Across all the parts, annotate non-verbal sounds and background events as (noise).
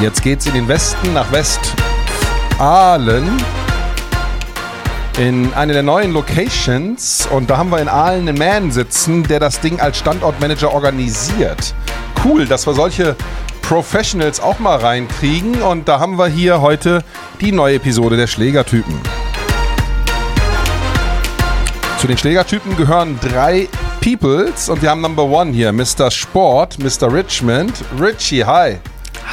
Jetzt geht's in den Westen nach West-Aalen. In eine der neuen Locations. Und da haben wir in Aalen einen Man sitzen, der das Ding als Standortmanager organisiert. Cool, dass wir solche Professionals auch mal reinkriegen. Und da haben wir hier heute die neue Episode der Schlägertypen. Zu den Schlägertypen gehören drei Peoples und wir haben Number One hier, Mr. Sport, Mr. Richmond. Richie, hi.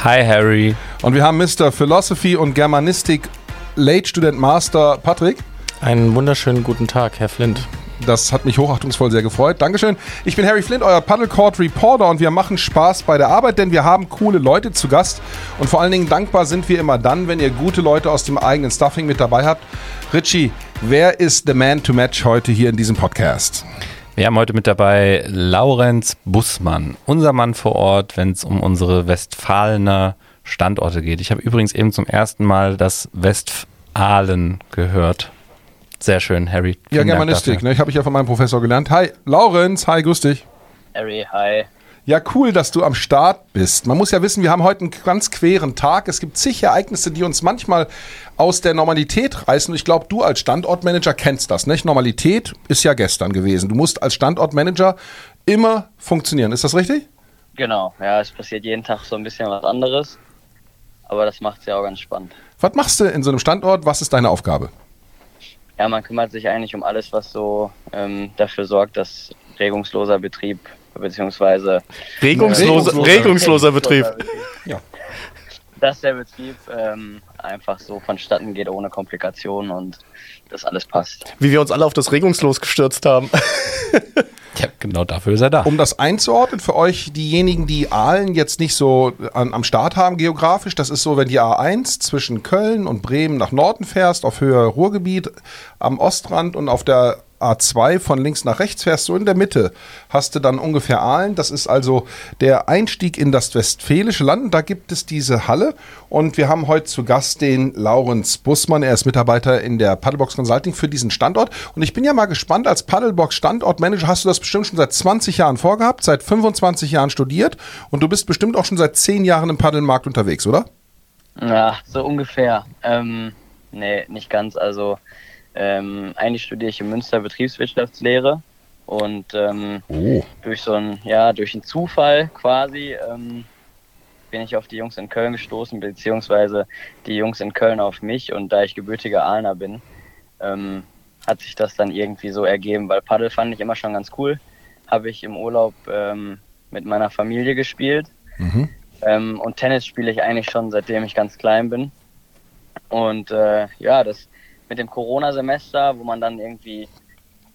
Hi Harry. Und wir haben Mr. Philosophy und Germanistik Late Student Master Patrick. Einen wunderschönen guten Tag, Herr Flint. Das hat mich hochachtungsvoll sehr gefreut. Dankeschön. Ich bin Harry Flint, euer Paddlecourt Reporter und wir machen Spaß bei der Arbeit, denn wir haben coole Leute zu Gast. Und vor allen Dingen dankbar sind wir immer dann, wenn ihr gute Leute aus dem eigenen Stuffing mit dabei habt. Richie, wer ist the man to match heute hier in diesem Podcast? Wir haben heute mit dabei Laurenz Bussmann, unser Mann vor Ort, wenn es um unsere Westfalener Standorte geht. Ich habe übrigens eben zum ersten Mal das Westfalen gehört. Sehr schön, Harry. Ja, Germanistik, ne? Ich habe ich ja von meinem Professor gelernt. Hi, Laurenz, hi, grüß dich. Harry, hi. Ja, cool, dass du am Start bist. Man muss ja wissen, wir haben heute einen ganz queren Tag. Es gibt zig Ereignisse, die uns manchmal aus der Normalität reißen. Ich glaube, du als Standortmanager kennst das, nicht? Normalität ist ja gestern gewesen. Du musst als Standortmanager immer funktionieren. Ist das richtig? Genau, ja, es passiert jeden Tag so ein bisschen was anderes. Aber das macht es ja auch ganz spannend. Was machst du in so einem Standort? Was ist deine Aufgabe? Ja, man kümmert sich eigentlich um alles, was so ähm, dafür sorgt, dass regungsloser Betrieb beziehungsweise regungsloser, regungsloser, regungsloser (laughs) Betrieb. Betrieb. Ja. Dass der Betrieb ähm, einfach so vonstatten geht ohne Komplikationen und das alles passt. Wie wir uns alle auf das Regungslos gestürzt haben. (laughs) ja, genau dafür ist er da. Um das einzuordnen für euch, diejenigen, die Aalen jetzt nicht so an, am Start haben geografisch, das ist so, wenn die A1 zwischen Köln und Bremen nach Norden fährst, auf Höhe Ruhrgebiet, am Ostrand und auf der A2 von links nach rechts fährst, so in der Mitte hast du dann ungefähr Aalen. Das ist also der Einstieg in das westfälische Land. Da gibt es diese Halle und wir haben heute zu Gast den Laurenz Bussmann. Er ist Mitarbeiter in der Paddlebox Consulting für diesen Standort. Und ich bin ja mal gespannt, als Paddlebox Standortmanager hast du das bestimmt schon seit 20 Jahren vorgehabt, seit 25 Jahren studiert und du bist bestimmt auch schon seit 10 Jahren im Paddelmarkt unterwegs, oder? Ja, so ungefähr. Ähm, nee, nicht ganz. Also ähm, eigentlich studiere ich in Münster Betriebswirtschaftslehre und ähm, oh. durch so ein, ja, durch einen Zufall quasi ähm, bin ich auf die Jungs in Köln gestoßen, beziehungsweise die Jungs in Köln auf mich und da ich gebürtiger Aalener bin, ähm, hat sich das dann irgendwie so ergeben, weil Paddel fand ich immer schon ganz cool. Habe ich im Urlaub ähm, mit meiner Familie gespielt mhm. ähm, und Tennis spiele ich eigentlich schon seitdem ich ganz klein bin. Und äh, ja, das mit dem Corona-Semester, wo man dann irgendwie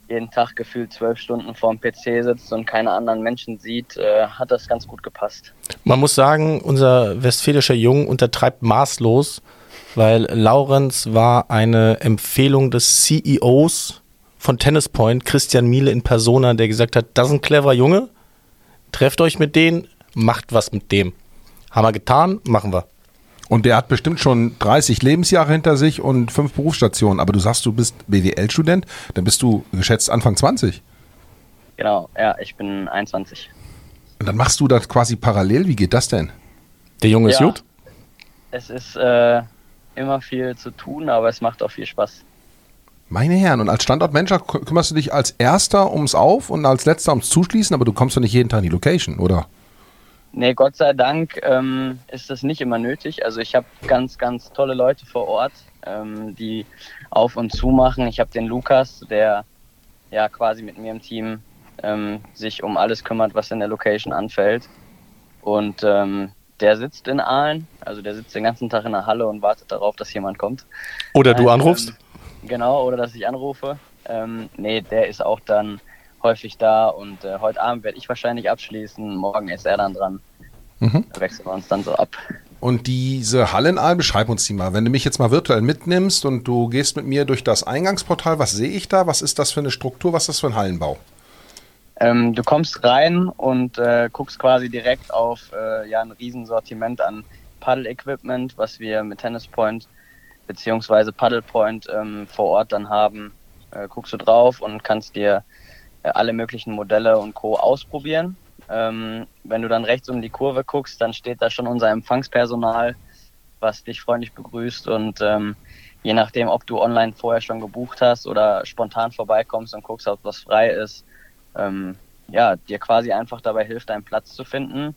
jeden Tag gefühlt zwölf Stunden vorm PC sitzt und keine anderen Menschen sieht, äh, hat das ganz gut gepasst. Man muss sagen, unser westfälischer Jung untertreibt maßlos, weil Laurenz war eine Empfehlung des CEOs von Tennis Point, Christian Miele in Persona, der gesagt hat, das ist ein cleverer Junge, trefft euch mit denen, macht was mit dem. Haben wir getan, machen wir. Und der hat bestimmt schon 30 Lebensjahre hinter sich und fünf Berufsstationen. Aber du sagst, du bist BWL-Student, dann bist du geschätzt Anfang 20. Genau, ja, ich bin 21. Und dann machst du das quasi parallel. Wie geht das denn? Der Junge ist ja, gut? Es ist äh, immer viel zu tun, aber es macht auch viel Spaß. Meine Herren, und als Standortmanager kümmerst du dich als Erster ums Auf und als Letzter ums Zuschließen, aber du kommst doch nicht jeden Tag in die Location, oder? Nee, Gott sei Dank ähm, ist das nicht immer nötig. Also ich habe ganz, ganz tolle Leute vor Ort, ähm, die auf und zu machen. Ich habe den Lukas, der ja quasi mit mir im Team ähm, sich um alles kümmert, was in der Location anfällt. Und ähm, der sitzt in Aalen, also der sitzt den ganzen Tag in der Halle und wartet darauf, dass jemand kommt. Oder du anrufst? Ähm, genau, oder dass ich anrufe. Ähm, nee, der ist auch dann häufig da und äh, heute Abend werde ich wahrscheinlich abschließen, morgen ist er dann dran. Mhm. Da wechseln wir uns dann so ab. Und diese Hallenalm, beschreib uns die mal. Wenn du mich jetzt mal virtuell mitnimmst und du gehst mit mir durch das Eingangsportal, was sehe ich da? Was ist das für eine Struktur? Was ist das für ein Hallenbau? Ähm, du kommst rein und äh, guckst quasi direkt auf äh, ja, ein Riesensortiment an Paddle-Equipment, was wir mit Tennis Point bzw. Paddle Point ähm, vor Ort dann haben. Äh, guckst du drauf und kannst dir alle möglichen Modelle und Co. ausprobieren. Ähm, wenn du dann rechts um die Kurve guckst, dann steht da schon unser Empfangspersonal, was dich freundlich begrüßt und ähm, je nachdem, ob du online vorher schon gebucht hast oder spontan vorbeikommst und guckst, ob was frei ist, ähm, ja, dir quasi einfach dabei hilft, einen Platz zu finden,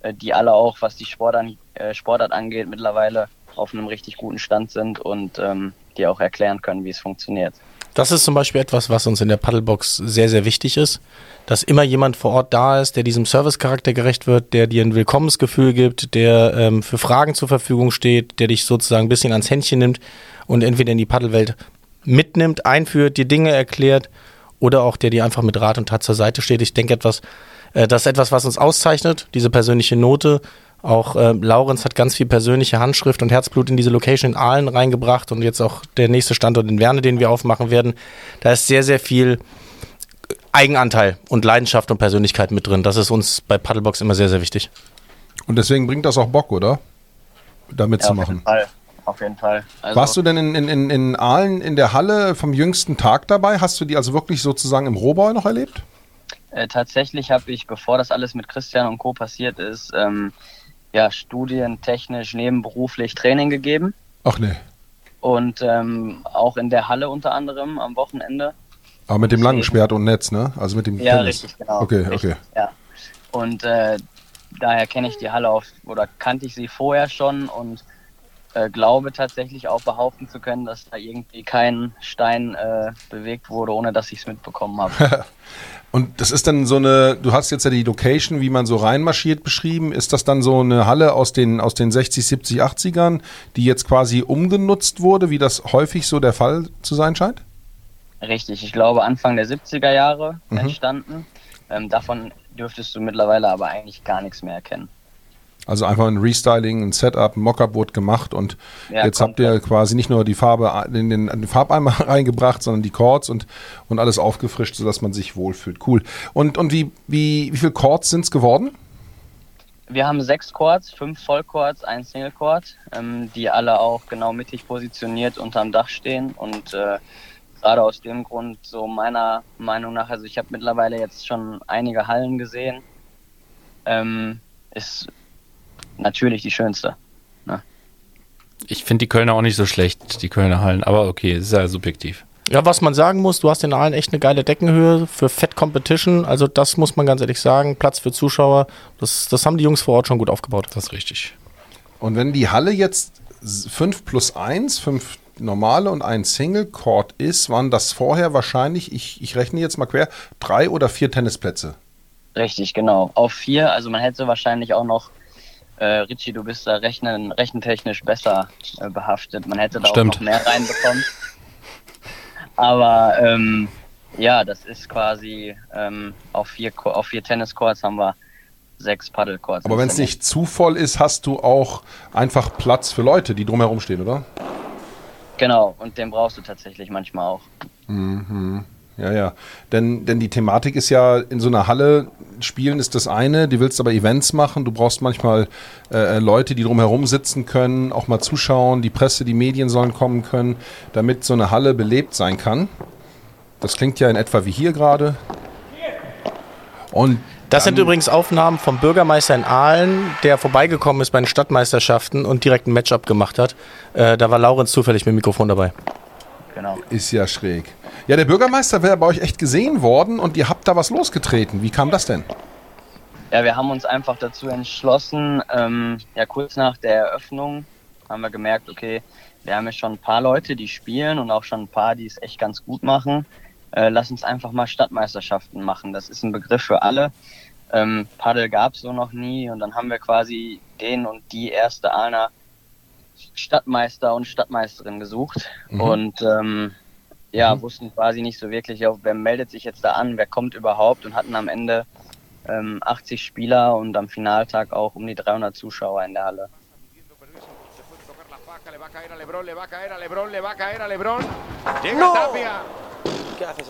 äh, die alle auch, was die Sportart, äh, Sportart angeht, mittlerweile auf einem richtig guten Stand sind und ähm, dir auch erklären können, wie es funktioniert. Das ist zum Beispiel etwas, was uns in der Paddlebox sehr, sehr wichtig ist, dass immer jemand vor Ort da ist, der diesem Servicecharakter gerecht wird, der dir ein Willkommensgefühl gibt, der ähm, für Fragen zur Verfügung steht, der dich sozusagen ein bisschen ans Händchen nimmt und entweder in die Paddelwelt mitnimmt, einführt, dir Dinge erklärt oder auch der dir einfach mit Rat und Tat zur Seite steht. Ich denke etwas, äh, das ist etwas, was uns auszeichnet, diese persönliche Note, auch äh, Laurenz hat ganz viel persönliche Handschrift und Herzblut in diese Location in Aalen reingebracht und jetzt auch der nächste Standort in Werne, den wir aufmachen werden. Da ist sehr, sehr viel Eigenanteil und Leidenschaft und Persönlichkeit mit drin. Das ist uns bei Paddlebox immer sehr, sehr wichtig. Und deswegen bringt das auch Bock, oder? Da mitzumachen. Ja, auf jeden Fall. Auf jeden Fall. Also Warst du denn in, in, in Aalen in der Halle vom jüngsten Tag dabei? Hast du die also wirklich sozusagen im Rohbau noch erlebt? Äh, tatsächlich habe ich, bevor das alles mit Christian und Co. passiert ist, ähm, ja, studientechnisch, nebenberuflich Training gegeben. Ach nee. Und ähm, auch in der Halle unter anderem am Wochenende. Aber mit dem langen Schwert und Netz, ne? Also mit dem Ja, Tennis. richtig, genau. Okay, richtig, okay. Ja. Und äh, daher kenne ich die Halle auf, oder kannte ich sie vorher schon und äh, glaube tatsächlich auch behaupten zu können, dass da irgendwie kein Stein äh, bewegt wurde, ohne dass ich es mitbekommen habe. (laughs) Und das ist dann so eine, du hast jetzt ja die Location, wie man so reinmarschiert beschrieben. Ist das dann so eine Halle aus den, aus den 60, 70, 80ern, die jetzt quasi umgenutzt wurde, wie das häufig so der Fall zu sein scheint? Richtig, ich glaube Anfang der 70er Jahre mhm. entstanden. Ähm, davon dürftest du mittlerweile aber eigentlich gar nichts mehr erkennen. Also einfach ein Restyling, ein Setup, ein Mockup wurde gemacht und ja, jetzt habt ihr quasi nicht nur die Farbe in den, in den Farbeimer (laughs) reingebracht, sondern die Chords und, und alles aufgefrischt, sodass man sich wohlfühlt. Cool. Und, und wie, wie, wie viele Chords sind es geworden? Wir haben sechs Chords, fünf Vollchords, ein Single Chord, ähm, die alle auch genau mittig positioniert unterm Dach stehen und äh, gerade aus dem Grund so meiner Meinung nach, also ich habe mittlerweile jetzt schon einige Hallen gesehen, ähm, ist natürlich die schönste. Ne? Ich finde die Kölner auch nicht so schlecht, die Kölner Hallen, aber okay, ist ja subjektiv. Ja, was man sagen muss, du hast in Aalen echt eine geile Deckenhöhe für Fett Competition. Also das muss man ganz ehrlich sagen. Platz für Zuschauer. Das, das haben die Jungs vor Ort schon gut aufgebaut. Das ist richtig. Und wenn die Halle jetzt 5 plus 1, 5 normale und ein Single Court ist, waren das vorher wahrscheinlich, ich, ich rechne jetzt mal quer, drei oder vier Tennisplätze. Richtig, genau. Auf vier. Also man hätte wahrscheinlich auch noch äh, Richie, du bist da rechnen, rechentechnisch besser äh, behaftet. Man hätte da Stimmt. auch noch mehr reinbekommen. Aber ähm, ja, das ist quasi ähm, auf vier, auf vier Tenniscourts haben wir sechs Paddlecourts. Aber wenn es nicht zu voll ist, hast du auch einfach Platz für Leute, die drumherum stehen, oder? Genau, und den brauchst du tatsächlich manchmal auch. Mhm. Ja, ja. Denn, denn die Thematik ist ja, in so einer Halle spielen ist das eine, du willst aber Events machen, du brauchst manchmal äh, Leute, die drumherum sitzen können, auch mal zuschauen, die Presse, die Medien sollen kommen können, damit so eine Halle belebt sein kann. Das klingt ja in etwa wie hier gerade. Und das sind übrigens Aufnahmen vom Bürgermeister in Aalen, der vorbeigekommen ist bei den Stadtmeisterschaften und direkt ein Matchup gemacht hat. Äh, da war Laurenz zufällig mit dem Mikrofon dabei. Genau. Ist ja schräg. Ja, der Bürgermeister wäre bei euch echt gesehen worden und ihr habt da was losgetreten. Wie kam das denn? Ja, wir haben uns einfach dazu entschlossen, ähm, ja, kurz nach der Eröffnung haben wir gemerkt, okay, wir haben ja schon ein paar Leute, die spielen und auch schon ein paar, die es echt ganz gut machen. Äh, lass uns einfach mal Stadtmeisterschaften machen. Das ist ein Begriff für alle. Ähm, Paddel gab es so noch nie und dann haben wir quasi den und die erste Ahlner Stadtmeister und Stadtmeisterin gesucht. Mhm. Und ähm, ja, mhm. wussten quasi nicht so wirklich, wer meldet sich jetzt da an, wer kommt überhaupt und hatten am Ende ähm, 80 Spieler und am Finaltag auch um die 300 Zuschauer in der Halle. No!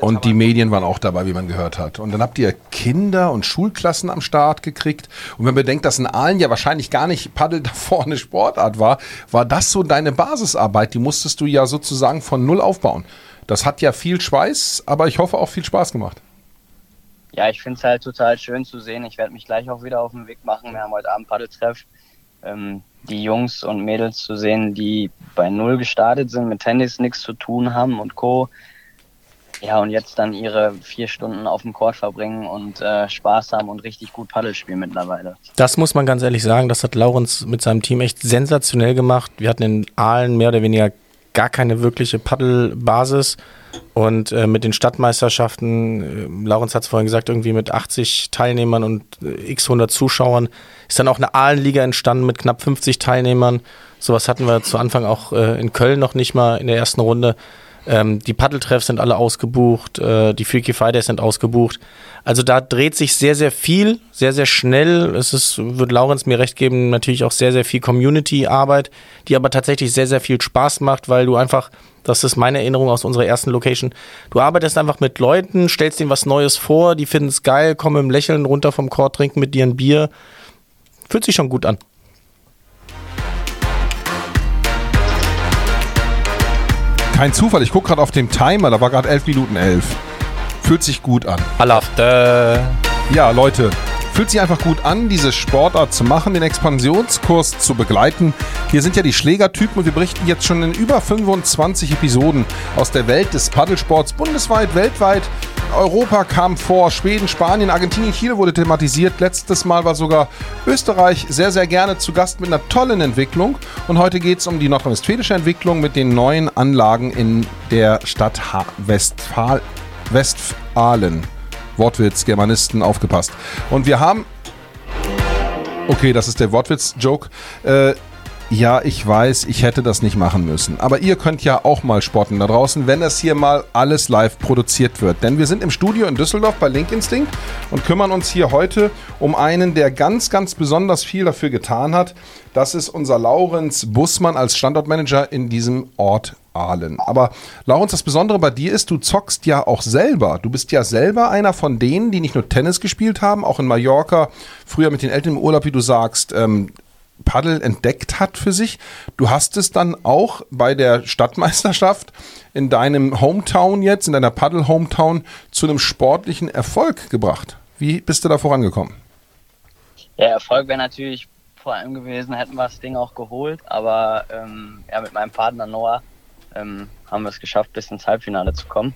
Und die Medien waren auch dabei, wie man gehört hat. Und dann habt ihr Kinder und Schulklassen am Start gekriegt. Und wenn man bedenkt, dass in Aalen ja wahrscheinlich gar nicht Paddel (laughs) davor eine Sportart war, war das so deine Basisarbeit. Die musstest du ja sozusagen von Null aufbauen. Das hat ja viel Schweiß, aber ich hoffe auch viel Spaß gemacht. ja, ich finde es halt total schön zu sehen. Ich werde mich gleich auch wieder auf den Weg machen. Wir haben heute Abend Paddeltreff. Ähm, die Jungs und Mädels zu sehen, die bei Null gestartet sind, mit Tennis nichts zu tun haben und Co. Ja, und jetzt dann ihre vier Stunden auf dem Court verbringen und äh, Spaß haben und richtig gut Paddel spielen mittlerweile. Das muss man ganz ehrlich sagen, das hat Laurens mit seinem Team echt sensationell gemacht. Wir hatten in Aalen mehr oder weniger gar keine wirkliche Paddelbasis. Und äh, mit den Stadtmeisterschaften, äh, Laurens hat es vorhin gesagt, irgendwie mit 80 Teilnehmern und äh, x 100 Zuschauern, ist dann auch eine Ahlenliga entstanden mit knapp 50 Teilnehmern. Sowas hatten wir zu Anfang auch äh, in Köln noch nicht mal in der ersten Runde. Ähm, die Paddeltreffs sind alle ausgebucht, äh, die Freaky Fridays sind ausgebucht. Also da dreht sich sehr, sehr viel, sehr, sehr schnell. Es ist, wird Laurenz mir recht geben, natürlich auch sehr, sehr viel Community-Arbeit, die aber tatsächlich sehr, sehr viel Spaß macht, weil du einfach, das ist meine Erinnerung aus unserer ersten Location, du arbeitest einfach mit Leuten, stellst ihnen was Neues vor, die finden es geil, kommen im Lächeln runter vom Chord, trinken mit dir ein Bier. Fühlt sich schon gut an. Kein Zufall, ich gucke gerade auf dem Timer, da war gerade 11 Minuten 11. Fühlt sich gut an. Alafte. Ja, Leute, fühlt sich einfach gut an, diese Sportart zu machen, den Expansionskurs zu begleiten. Hier sind ja die Schlägertypen und wir berichten jetzt schon in über 25 Episoden aus der Welt des Paddelsports bundesweit, weltweit. Europa kam vor, Schweden, Spanien, Argentinien, Chile wurde thematisiert. Letztes Mal war sogar Österreich sehr, sehr gerne zu Gast mit einer tollen Entwicklung. Und heute geht es um die nordrhein-westfälische Entwicklung mit den neuen Anlagen in der Stadt ha Westfal Westfalen. Wortwitz, Germanisten, aufgepasst. Und wir haben. Okay, das ist der Wortwitz-Joke. Äh, ja, ich weiß, ich hätte das nicht machen müssen. Aber ihr könnt ja auch mal spotten da draußen, wenn das hier mal alles live produziert wird. Denn wir sind im Studio in Düsseldorf bei Link Instinct und kümmern uns hier heute um einen, der ganz, ganz besonders viel dafür getan hat. Das ist unser Laurenz Bussmann als Standortmanager in diesem Ort Aalen. Aber Laurens, das Besondere bei dir ist, du zockst ja auch selber. Du bist ja selber einer von denen, die nicht nur Tennis gespielt haben, auch in Mallorca, früher mit den Eltern im Urlaub, wie du sagst, ähm, Paddel entdeckt hat für sich. Du hast es dann auch bei der Stadtmeisterschaft in deinem Hometown jetzt, in deiner Paddel-Hometown, zu einem sportlichen Erfolg gebracht. Wie bist du da vorangekommen? Ja, Erfolg wäre natürlich vor allem gewesen, hätten wir das Ding auch geholt, aber ähm, ja, mit meinem Partner Noah ähm, haben wir es geschafft, bis ins Halbfinale zu kommen.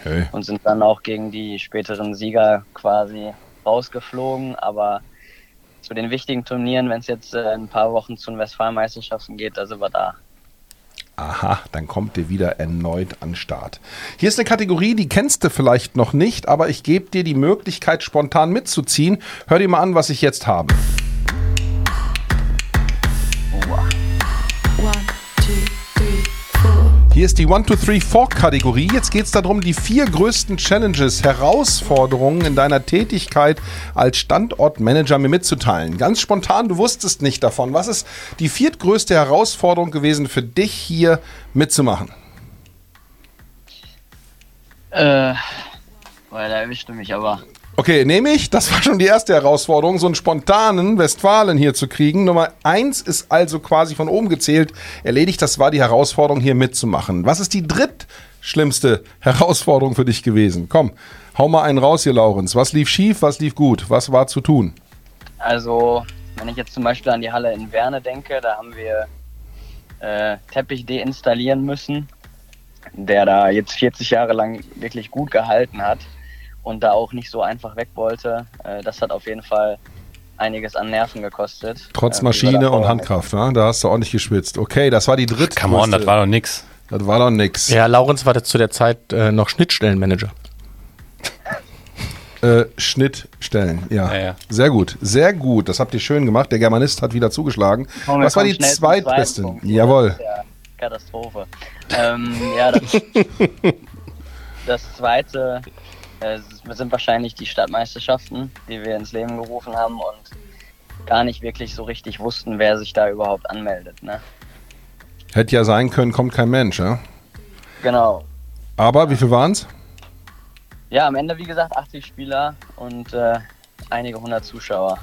Okay. Und sind dann auch gegen die späteren Sieger quasi rausgeflogen. Aber zu den wichtigen Turnieren, wenn es jetzt äh, ein paar Wochen zu den Westfalenmeisterschaften geht, sind wir da. Aha, dann kommt ihr wieder erneut an Start. Hier ist eine Kategorie, die kennst du vielleicht noch nicht, aber ich gebe dir die Möglichkeit, spontan mitzuziehen. Hör dir mal an, was ich jetzt habe. Hier ist die 1, 2, 3, 4 Kategorie. Jetzt geht es darum, die vier größten Challenges, Herausforderungen in deiner Tätigkeit als Standortmanager mir mitzuteilen. Ganz spontan, du wusstest nicht davon. Was ist die viertgrößte Herausforderung gewesen für dich hier mitzumachen? Äh, weil da erwischte mich aber. Okay, nehme ich. Das war schon die erste Herausforderung, so einen spontanen Westfalen hier zu kriegen. Nummer eins ist also quasi von oben gezählt erledigt. Das war die Herausforderung, hier mitzumachen. Was ist die drittschlimmste Herausforderung für dich gewesen? Komm, hau mal einen raus hier, Laurenz. Was lief schief, was lief gut? Was war zu tun? Also, wenn ich jetzt zum Beispiel an die Halle in Werne denke, da haben wir äh, Teppich deinstallieren müssen, der da jetzt 40 Jahre lang wirklich gut gehalten hat und da auch nicht so einfach weg wollte. Äh, das hat auf jeden Fall einiges an Nerven gekostet. Trotz äh, Maschine und Handkraft, ne? da hast du ordentlich geschwitzt. Okay, das war die dritte. Come on, das war doch nix. Das war doch nix. Ja, Laurens war zu der Zeit äh, noch Schnittstellenmanager. Äh, Schnittstellen, ja. Ja, ja. Sehr gut, sehr gut. Das habt ihr schön gemacht. Der Germanist hat wieder zugeschlagen. Komm, Was war die zweitbeste? Jawohl. Ja Katastrophe. ähm, ja, das, (laughs) das zweite es sind wahrscheinlich die Stadtmeisterschaften, die wir ins Leben gerufen haben und gar nicht wirklich so richtig wussten, wer sich da überhaupt anmeldet. Ne? Hätte ja sein können, kommt kein Mensch, ja? Genau. Aber wie viel waren es? Ja, am Ende, wie gesagt, 80 Spieler und äh, einige hundert Zuschauer.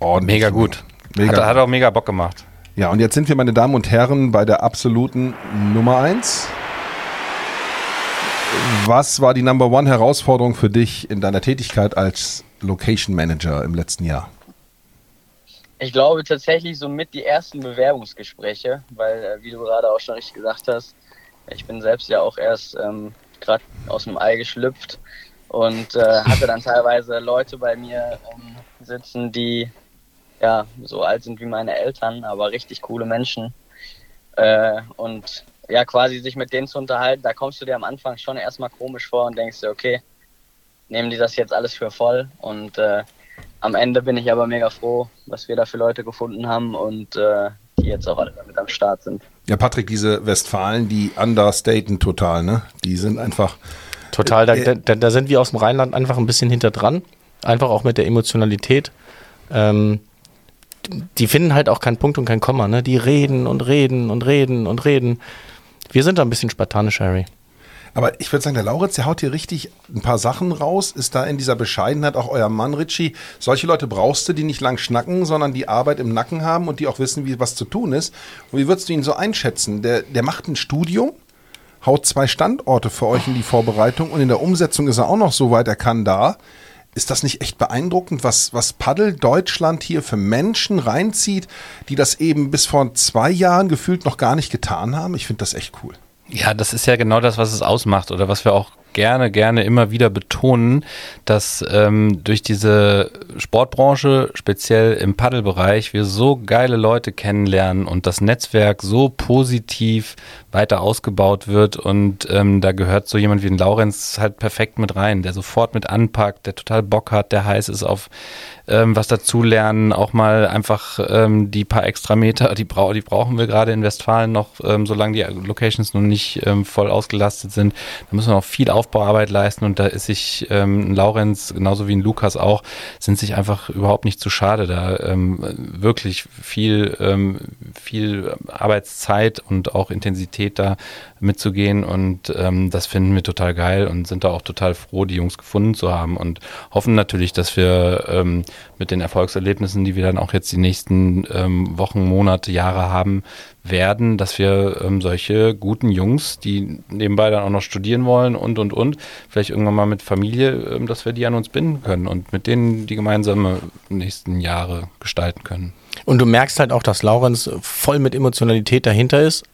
Oh, mega gut. Mega hat, hat auch mega Bock gemacht. Ja, und jetzt sind wir, meine Damen und Herren, bei der absoluten Nummer 1. Was war die Number One Herausforderung für dich in deiner Tätigkeit als Location Manager im letzten Jahr? Ich glaube tatsächlich somit die ersten Bewerbungsgespräche, weil, äh, wie du gerade auch schon richtig gesagt hast, ich bin selbst ja auch erst ähm, gerade aus dem Ei geschlüpft und äh, hatte dann teilweise Leute bei mir ähm, sitzen, die ja so alt sind wie meine Eltern, aber richtig coole Menschen. Äh, und ja, quasi sich mit denen zu unterhalten, da kommst du dir am Anfang schon erstmal komisch vor und denkst dir, okay, nehmen die das jetzt alles für voll und äh, am Ende bin ich aber mega froh, was wir da für Leute gefunden haben und äh, die jetzt auch alle damit am Start sind. Ja, Patrick, diese Westfalen, die understaten total, ne? Die sind einfach. Total, da, äh, da, da sind wir aus dem Rheinland einfach ein bisschen hinter dran. Einfach auch mit der Emotionalität. Ähm, die finden halt auch keinen Punkt und kein Komma, ne? Die reden und reden und reden und reden. Wir sind da ein bisschen spartanisch, Harry. Aber ich würde sagen, der Lauritz, der haut hier richtig ein paar Sachen raus, ist da in dieser Bescheidenheit auch euer Mann, Richie. Solche Leute brauchst du, die nicht lang schnacken, sondern die Arbeit im Nacken haben und die auch wissen, wie was zu tun ist. Und wie würdest du ihn so einschätzen? Der, der macht ein Studium, haut zwei Standorte für euch in die Vorbereitung und in der Umsetzung ist er auch noch so weit, er kann da. Ist das nicht echt beeindruckend, was, was Paddel Deutschland hier für Menschen reinzieht, die das eben bis vor zwei Jahren gefühlt noch gar nicht getan haben? Ich finde das echt cool. Ja, das ist ja genau das, was es ausmacht oder was wir auch gerne, gerne immer wieder betonen, dass ähm, durch diese Sportbranche, speziell im Paddelbereich, wir so geile Leute kennenlernen und das Netzwerk so positiv weiter ausgebaut wird und ähm, da gehört so jemand wie ein Laurenz halt perfekt mit rein, der sofort mit anpackt, der total Bock hat, der heiß ist auf ähm, was dazulernen, auch mal einfach ähm, die paar extra Meter, die, bra die brauchen wir gerade in Westfalen noch, ähm, solange die Locations noch nicht ähm, voll ausgelastet sind. Da müssen wir noch viel Aufbauarbeit leisten und da ist sich ähm, Laurenz, genauso wie ein Lukas auch, sind sich einfach überhaupt nicht zu schade, da ähm, wirklich viel, ähm, viel Arbeitszeit und auch Intensität da mitzugehen und ähm, das finden wir total geil und sind da auch total froh, die Jungs gefunden zu haben und hoffen natürlich, dass wir ähm, mit den Erfolgserlebnissen, die wir dann auch jetzt die nächsten ähm, Wochen, Monate, Jahre haben werden, dass wir ähm, solche guten Jungs, die nebenbei dann auch noch studieren wollen und und und, vielleicht irgendwann mal mit Familie, ähm, dass wir die an uns binden können und mit denen die gemeinsame nächsten Jahre gestalten können. Und du merkst halt auch, dass Laurenz voll mit Emotionalität dahinter ist,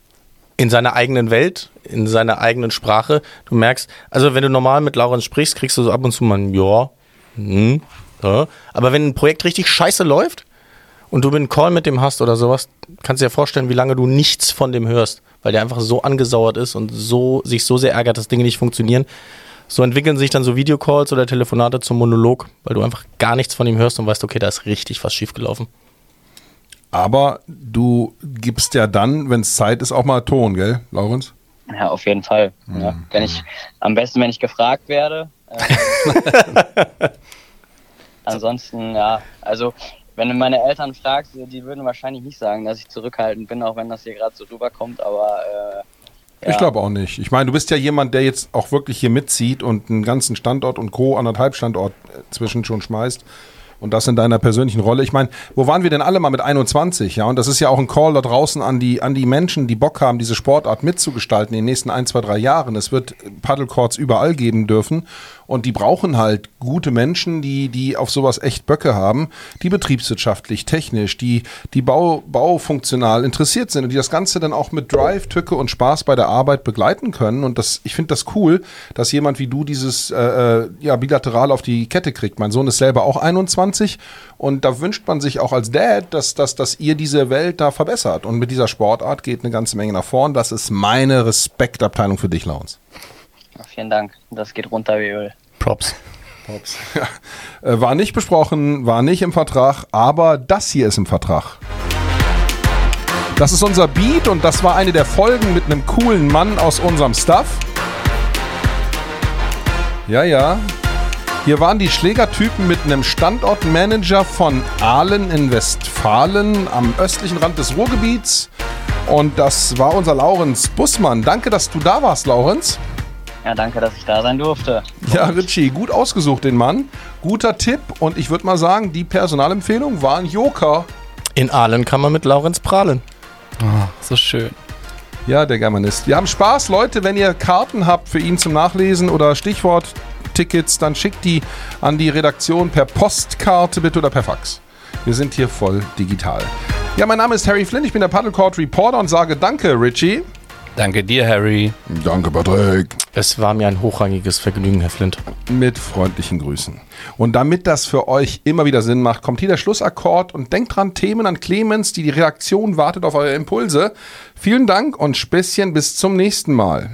in seiner eigenen Welt, in seiner eigenen Sprache. Du merkst, also wenn du normal mit Laurenz sprichst, kriegst du so ab und zu mal ein Ja, hm, ja. Aber wenn ein Projekt richtig scheiße läuft und du einen Call mit dem hast oder sowas, kannst du dir vorstellen, wie lange du nichts von dem hörst, weil der einfach so angesauert ist und so, sich so sehr ärgert, dass Dinge nicht funktionieren. So entwickeln sich dann so Videocalls oder Telefonate zum Monolog, weil du einfach gar nichts von ihm hörst und weißt, okay, da ist richtig was schiefgelaufen. Aber du gibst ja dann, wenn es Zeit ist, auch mal Ton, gell, Laurens? Ja, auf jeden Fall. Mhm. Ja. Wenn ich, am besten, wenn ich gefragt werde. (laughs) Äh, ansonsten, ja, also wenn du meine Eltern fragst, die würden wahrscheinlich nicht sagen, dass ich zurückhaltend bin, auch wenn das hier gerade so rüberkommt, aber äh, ja. Ich glaube auch nicht. Ich meine, du bist ja jemand, der jetzt auch wirklich hier mitzieht und einen ganzen Standort und Co. anderthalb Standort äh, zwischen schon schmeißt. Und das in deiner persönlichen Rolle. Ich meine, wo waren wir denn alle mal mit 21? Ja, und das ist ja auch ein Call da draußen an die, an die Menschen, die Bock haben, diese Sportart mitzugestalten in den nächsten ein, zwei, drei Jahren. Es wird Paddlecourts überall geben dürfen. Und die brauchen halt gute Menschen, die, die auf sowas echt Böcke haben, die betriebswirtschaftlich, technisch, die, die Bau, baufunktional interessiert sind und die das Ganze dann auch mit Drive, Tücke und Spaß bei der Arbeit begleiten können. Und das, ich finde das cool, dass jemand wie du dieses äh, äh ja, bilateral auf die Kette kriegt. Mein Sohn ist selber auch 21 und da wünscht man sich auch als Dad, dass, dass, dass ihr diese Welt da verbessert. Und mit dieser Sportart geht eine ganze Menge nach vorn. Das ist meine Respektabteilung für dich, Launs. Vielen Dank. Das geht runter wie Öl. Props. Props. (laughs) Ja. Äh, war nicht besprochen, war nicht im Vertrag, aber das hier ist im Vertrag. Das ist unser Beat und das war eine der Folgen mit einem coolen Mann aus unserem Stuff. Ja, ja. Hier waren die Schlägertypen mit einem Standortmanager von Aalen in Westfalen am östlichen Rand des Ruhrgebiets. Und das war unser Laurenz Bussmann. Danke, dass du da warst, Laurenz. Ja, danke, dass ich da sein durfte. Ja, Richie, gut ausgesucht, den Mann. Guter Tipp und ich würde mal sagen, die Personalempfehlung war ein Joker. In Aalen kann man mit Laurenz prahlen. Oh, so schön. Ja, der Germanist. Wir haben Spaß, Leute. Wenn ihr Karten habt für ihn zum Nachlesen oder Stichwort Tickets, dann schickt die an die Redaktion per Postkarte bitte oder per Fax. Wir sind hier voll digital. Ja, mein Name ist Harry Flynn, ich bin der Paddlecourt Reporter und sage Danke, Richie. Danke dir, Harry. Danke, Patrick. Es war mir ein hochrangiges Vergnügen, Herr Flint. Mit freundlichen Grüßen. Und damit das für euch immer wieder Sinn macht, kommt hier der Schlussakkord und denkt dran, Themen an Clemens, die die Reaktion wartet auf eure Impulse. Vielen Dank und Späßchen bis zum nächsten Mal.